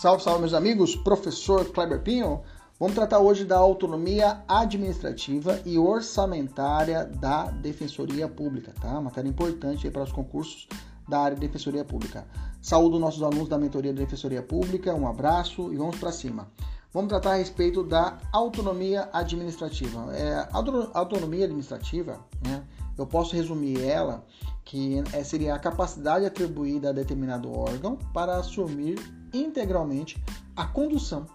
Salve, salve, meus amigos. Professor Kleber Pinho. Vamos tratar hoje da autonomia administrativa e orçamentária da Defensoria Pública, tá? Matéria importante para os concursos da área de Defensoria Pública. Saúdo nossos alunos da mentoria da Defensoria Pública, um abraço e vamos para cima. Vamos tratar a respeito da autonomia administrativa. É, autonomia administrativa, né? Eu posso resumir ela que é, seria a capacidade atribuída a determinado órgão para assumir integralmente a condução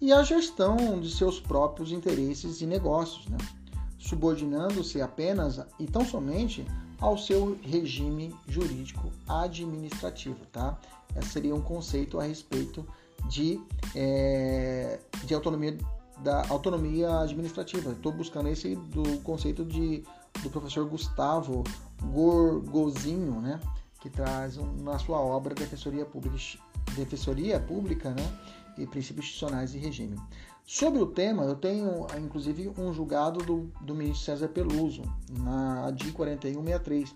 e a gestão de seus próprios interesses e negócios, né? subordinando-se apenas e tão somente ao seu regime jurídico administrativo. Tá? Esse seria um conceito a respeito de, é, de autonomia da autonomia administrativa. Estou buscando esse do conceito de, do professor Gustavo Gorgozinho, né? que traz um, na sua obra Defensoria Pública, Defensoria Pública né? e Princípios Institucionais e Regime. Sobre o tema, eu tenho inclusive um julgado do, do ministro César Peluso, na ADI 4163,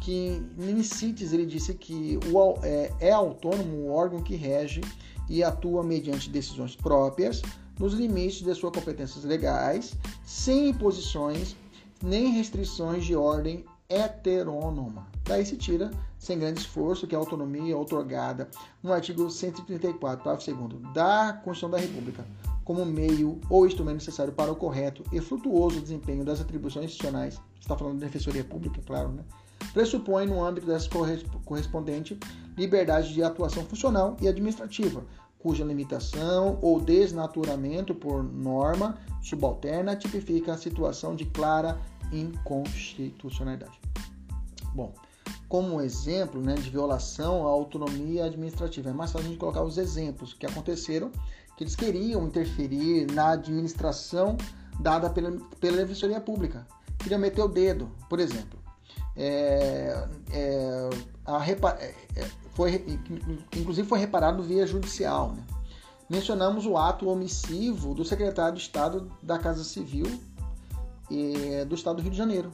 que em CITES ele disse que o, é, é autônomo o órgão que rege e atua mediante decisões próprias, nos limites de suas competências legais, sem imposições nem restrições de ordem heterônoma. Daí se tira, sem grande esforço, que a autonomia otorgada no artigo 134, parágrafo 2 da Constituição da República, como meio ou instrumento necessário para o correto e frutuoso desempenho das atribuições institucionais, está falando de defensoria pública, claro, né? pressupõe, no âmbito dessa correspondente, liberdade de atuação funcional e administrativa, cuja limitação ou desnaturamento por norma subalterna tipifica a situação de clara inconstitucionalidade. Bom, como exemplo né, de violação à autonomia administrativa, é mais fácil a gente colocar os exemplos que aconteceram, que eles queriam interferir na administração dada pela, pela Defensoria Pública. Queriam meter o dedo, por exemplo. É, é, a, é, é, foi, inclusive foi reparado via judicial. Né? Mencionamos o ato omissivo do secretário de Estado da Casa Civil e, do Estado do Rio de Janeiro,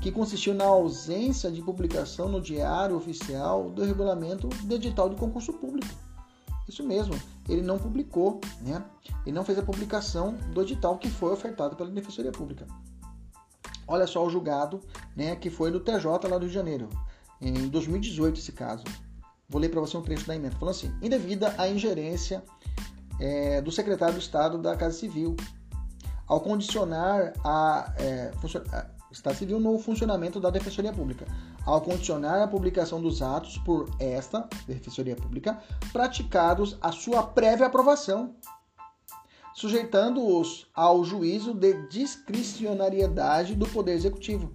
que consistiu na ausência de publicação no Diário Oficial do regulamento do edital de concurso público. Isso mesmo, ele não publicou, né? Ele não fez a publicação do edital que foi ofertado pela Defensoria Pública. Olha só o julgado, né, que foi no TJ lá do Rio de Janeiro, em 2018 esse caso. Vou ler para você um trecho da emenda. Falando assim: indevida a ingerência é, do secretário do Estado da Casa Civil ao condicionar a, é, Estado Civil no funcionamento da Defensoria Pública, ao condicionar a publicação dos atos por esta Defensoria Pública praticados a sua prévia aprovação, sujeitando-os ao juízo de discricionariedade do Poder Executivo.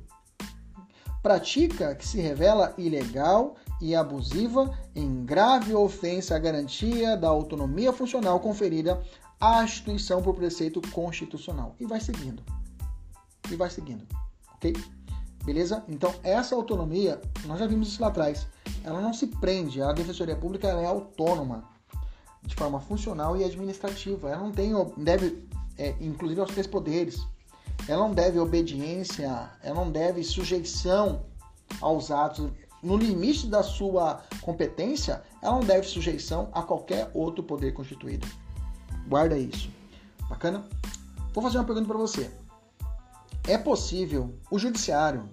Pratica que se revela ilegal e abusiva em grave ofensa à garantia da autonomia funcional conferida à instituição por preceito constitucional. E vai seguindo. E vai seguindo. Ok? Beleza? Então, essa autonomia, nós já vimos isso lá atrás, ela não se prende. A Defensoria Pública é autônoma de forma funcional e administrativa. Ela não tem, deve, é, inclusive, aos três poderes ela não deve obediência, ela não deve sujeição aos atos. No limite da sua competência, ela não deve sujeição a qualquer outro poder constituído. Guarda isso. Bacana? Vou fazer uma pergunta para você. É possível o judiciário,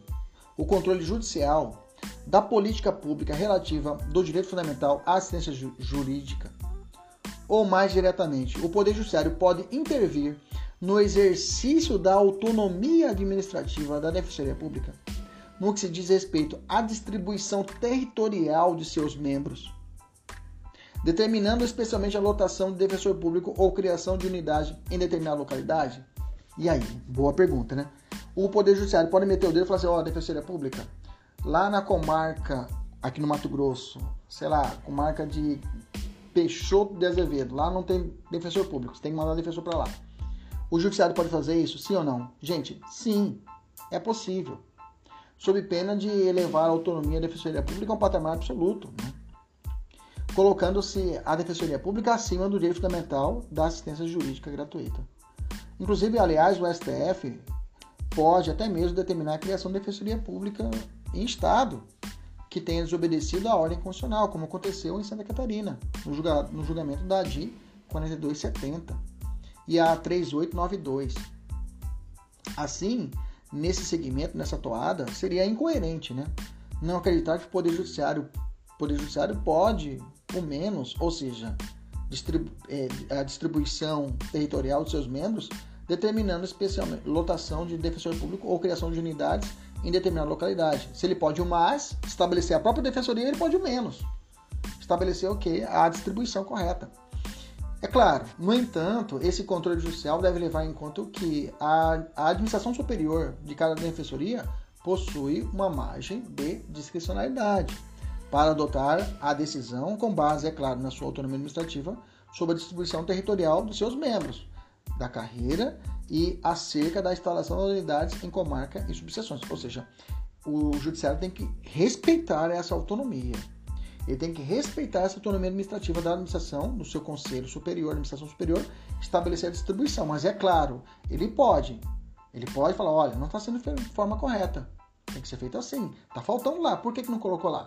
o controle judicial da política pública relativa do direito fundamental à assistência jurídica, ou mais diretamente, o poder judiciário pode intervir no exercício da autonomia administrativa da Defensoria Pública, no que se diz respeito à distribuição territorial de seus membros, determinando especialmente a lotação de defensor público ou criação de unidade em determinada localidade? E aí? Boa pergunta, né? O Poder Judiciário pode meter o dedo e falar assim: ó, oh, Defensoria Pública, lá na comarca, aqui no Mato Grosso, sei lá, comarca de Peixoto de Azevedo, lá não tem defensor público, você tem que mandar defensor para lá. O judiciário pode fazer isso, sim ou não? Gente, sim, é possível. Sob pena de elevar a autonomia da Defensoria Pública a um patamar absoluto, né? Colocando-se a Defensoria Pública acima do direito fundamental da assistência jurídica gratuita. Inclusive, aliás, o STF pode até mesmo determinar a criação de Defensoria Pública em Estado, que tenha desobedecido a ordem constitucional, como aconteceu em Santa Catarina, no, julga, no julgamento da ADI 4270 e a 3892. Assim, nesse segmento, nessa toada, seria incoerente, né? Não acreditar que o Poder Judiciário, Poder Judiciário pode, o menos, ou seja, distribu é, a distribuição territorial de seus membros, determinando especialmente lotação de defensor público ou criação de unidades em determinada localidade. Se ele pode o mais, estabelecer a própria defensoria, ele pode o menos. Estabelecer o que? A distribuição correta. É claro, no entanto, esse controle judicial deve levar em conta que a, a administração superior de cada defensoria possui uma margem de discricionalidade para adotar a decisão com base, é claro, na sua autonomia administrativa sobre a distribuição territorial dos seus membros, da carreira e acerca da instalação das unidades em comarca e subseções. Ou seja, o judiciário tem que respeitar essa autonomia. Ele tem que respeitar essa autonomia administrativa da administração, do seu conselho superior, administração superior, estabelecer a distribuição. Mas é claro, ele pode. Ele pode falar, olha, não está sendo feito de forma correta. Tem que ser feito assim. Está faltando lá. Por que, que não colocou lá?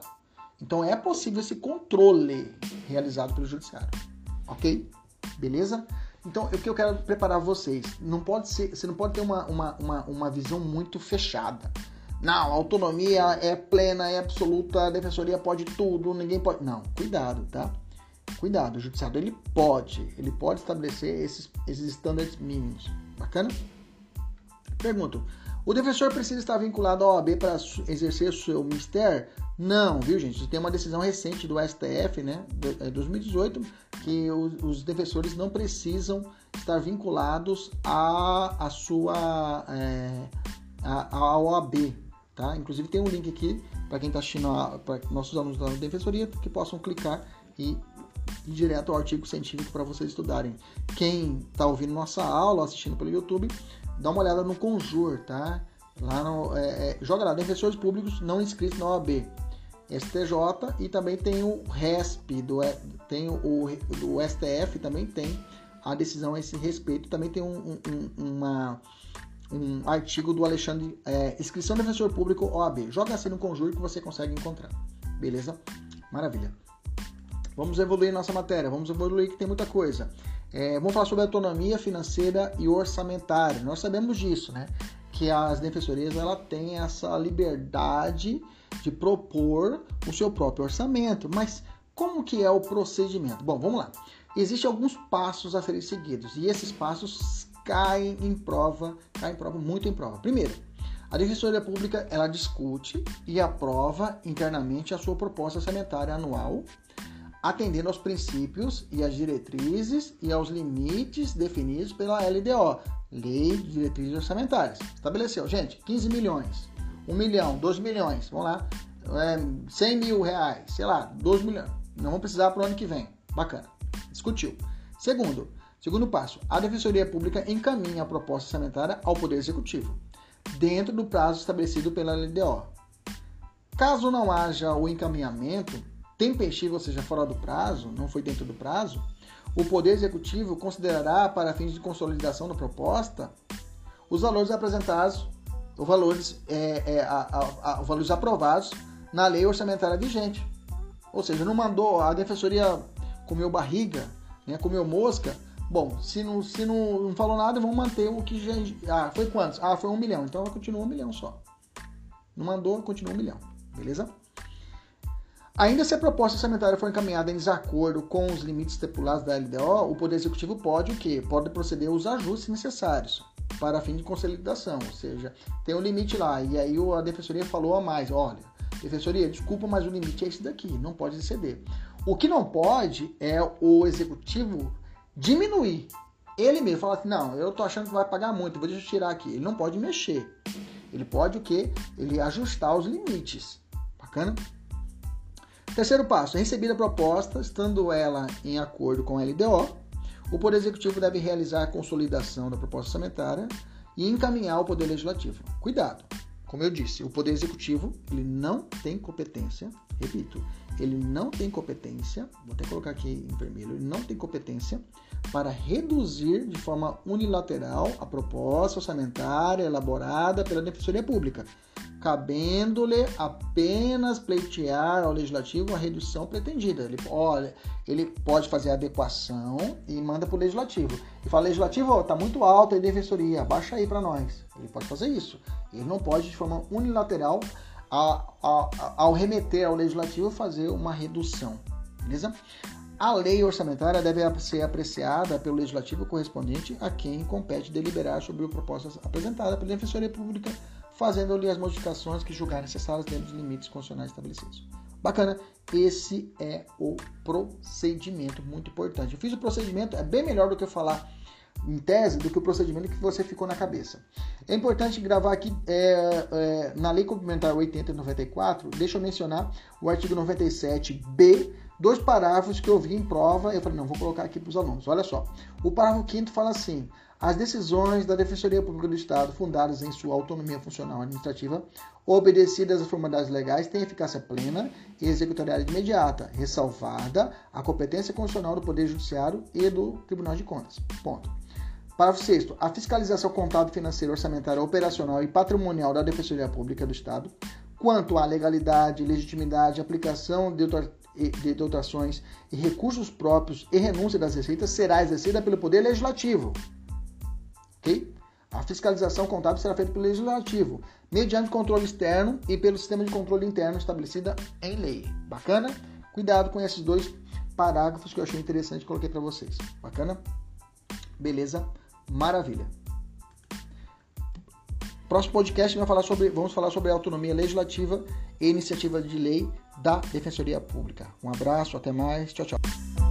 Então é possível esse controle realizado pelo judiciário. Ok? Beleza? Então, o que eu quero preparar vocês? Não pode ser, você não pode ter uma, uma, uma, uma visão muito fechada. Não, autonomia é plena, é absoluta, a defensoria pode tudo, ninguém pode. Não, cuidado, tá? Cuidado, o judiciário ele pode, ele pode estabelecer esses, esses estándares mínimos. Bacana? Pergunto: o defensor precisa estar vinculado à OAB para exercer o seu mistério? Não, viu, gente? Tem uma decisão recente do STF, né, de 2018, é, que os, defensores não precisam estar vinculados à, à sua é, à OAB, tá? Inclusive tem um link aqui para quem está assistindo, para nossos alunos da defensoria, que possam clicar e ir direto ao artigo científico para vocês estudarem. Quem está ouvindo nossa aula, assistindo pelo YouTube, dá uma olhada no Conjur, tá? Lá no, é, é, joga lá, defensores públicos não inscritos na OAB. STJ e também tem o RESP, do, tem o, do STF também tem a decisão a esse respeito. Também tem um, um, uma, um artigo do Alexandre, é, inscrição de defensor público OAB. Joga assim no conjunto que você consegue encontrar. Beleza? Maravilha. Vamos evoluir nossa matéria, vamos evoluir que tem muita coisa. É, vamos falar sobre autonomia financeira e orçamentária. Nós sabemos disso, né? Que as defensorias ela têm essa liberdade de propor o seu próprio orçamento. Mas como que é o procedimento? Bom, vamos lá. Existem alguns passos a serem seguidos e esses passos caem em prova, caem em prova, muito em prova. Primeiro, a Defensoria Pública ela discute e aprova internamente a sua proposta orçamentária anual atendendo aos princípios e às diretrizes e aos limites definidos pela LDO, Lei de Diretrizes Orçamentárias. Estabeleceu, gente, 15 milhões, 1 milhão, 2 milhões, vamos lá, é, 100 mil reais, sei lá, 2 milhões. Não vamos precisar para o ano que vem. Bacana. Discutiu. Segundo, segundo passo, a Defensoria Pública encaminha a proposta orçamentária ao Poder Executivo, dentro do prazo estabelecido pela LDO. Caso não haja o encaminhamento, tempestivo, ou seja, fora do prazo, não foi dentro do prazo, o Poder Executivo considerará, para fins de consolidação da proposta, os valores apresentados, os valores, é, é, a, a, a, os valores aprovados na lei orçamentária vigente. Ou seja, não mandou, a defensoria comeu barriga, né, comeu mosca. Bom, se não, se não, não falou nada, vamos manter o que já. Ah, foi quantos? Ah, foi um milhão. Então continua um milhão só. Não mandou, continua um milhão. Beleza? Ainda se a proposta orçamentária for encaminhada em desacordo com os limites estipulados da LDO, o Poder Executivo pode o quê? Pode proceder aos ajustes necessários para fim de consolidação, ou seja, tem um limite lá, e aí a Defensoria falou a mais, olha, Defensoria, desculpa, mas o limite é esse daqui, não pode exceder. O que não pode é o Executivo diminuir. Ele mesmo fala assim, não, eu tô achando que vai pagar muito, vou deixar eu tirar aqui. Ele não pode mexer. Ele pode o quê? Ele ajustar os limites. Bacana? Terceiro passo, recebida a proposta, estando ela em acordo com a LDO, o Poder Executivo deve realizar a consolidação da proposta orçamentária e encaminhar ao Poder Legislativo. Cuidado! Como eu disse, o Poder Executivo ele não tem competência, repito, ele não tem competência, vou até colocar aqui em vermelho, ele não tem competência para reduzir de forma unilateral a proposta orçamentária elaborada pela Defensoria Pública, cabendo-lhe apenas pleitear ao legislativo a redução pretendida. Ele, olha, ele pode fazer a adequação e manda para o legislativo. E fala, legislativo, está muito alto a defensoria, baixa aí para nós. Ele pode fazer isso. Ele não pode, de forma unilateral, a, a, a, ao remeter ao legislativo, fazer uma redução. Beleza? A lei orçamentária deve ser apreciada pelo legislativo correspondente a quem compete deliberar sobre a proposta apresentada pela Defensoria Pública fazendo-lhe as modificações que julgar necessárias dentro dos limites constitucionais estabelecidos. Bacana, esse é o procedimento, muito importante. Eu fiz o procedimento, é bem melhor do que eu falar em tese do que o procedimento que você ficou na cabeça. É importante gravar aqui é, é, na Lei Complementar 80 e 94, deixa eu mencionar o artigo 97b, dois parágrafos que eu vi em prova, eu falei, não, vou colocar aqui para os alunos. Olha só, o parágrafo 5 fala assim: as decisões da Defensoria Pública do Estado, fundadas em sua autonomia funcional administrativa, obedecidas às formalidades legais, têm eficácia plena e executorialidade imediata, ressalvada a competência constitucional do Poder Judiciário e do Tribunal de Contas. Ponto. Parágrafo 6. A fiscalização contábil, financeira, orçamentária, operacional e patrimonial da Defensoria Pública do Estado, quanto à legalidade, legitimidade, aplicação de dotações e recursos próprios e renúncia das receitas, será exercida pelo Poder Legislativo ok? A fiscalização contábil será feita pelo legislativo, mediante controle externo e pelo sistema de controle interno estabelecida em lei. Bacana? Cuidado com esses dois parágrafos que eu achei interessante e coloquei para vocês. Bacana? Beleza? Maravilha. Próximo podcast vai falar sobre, vamos falar sobre a autonomia legislativa e iniciativa de lei da Defensoria Pública. Um abraço, até mais, tchau, tchau.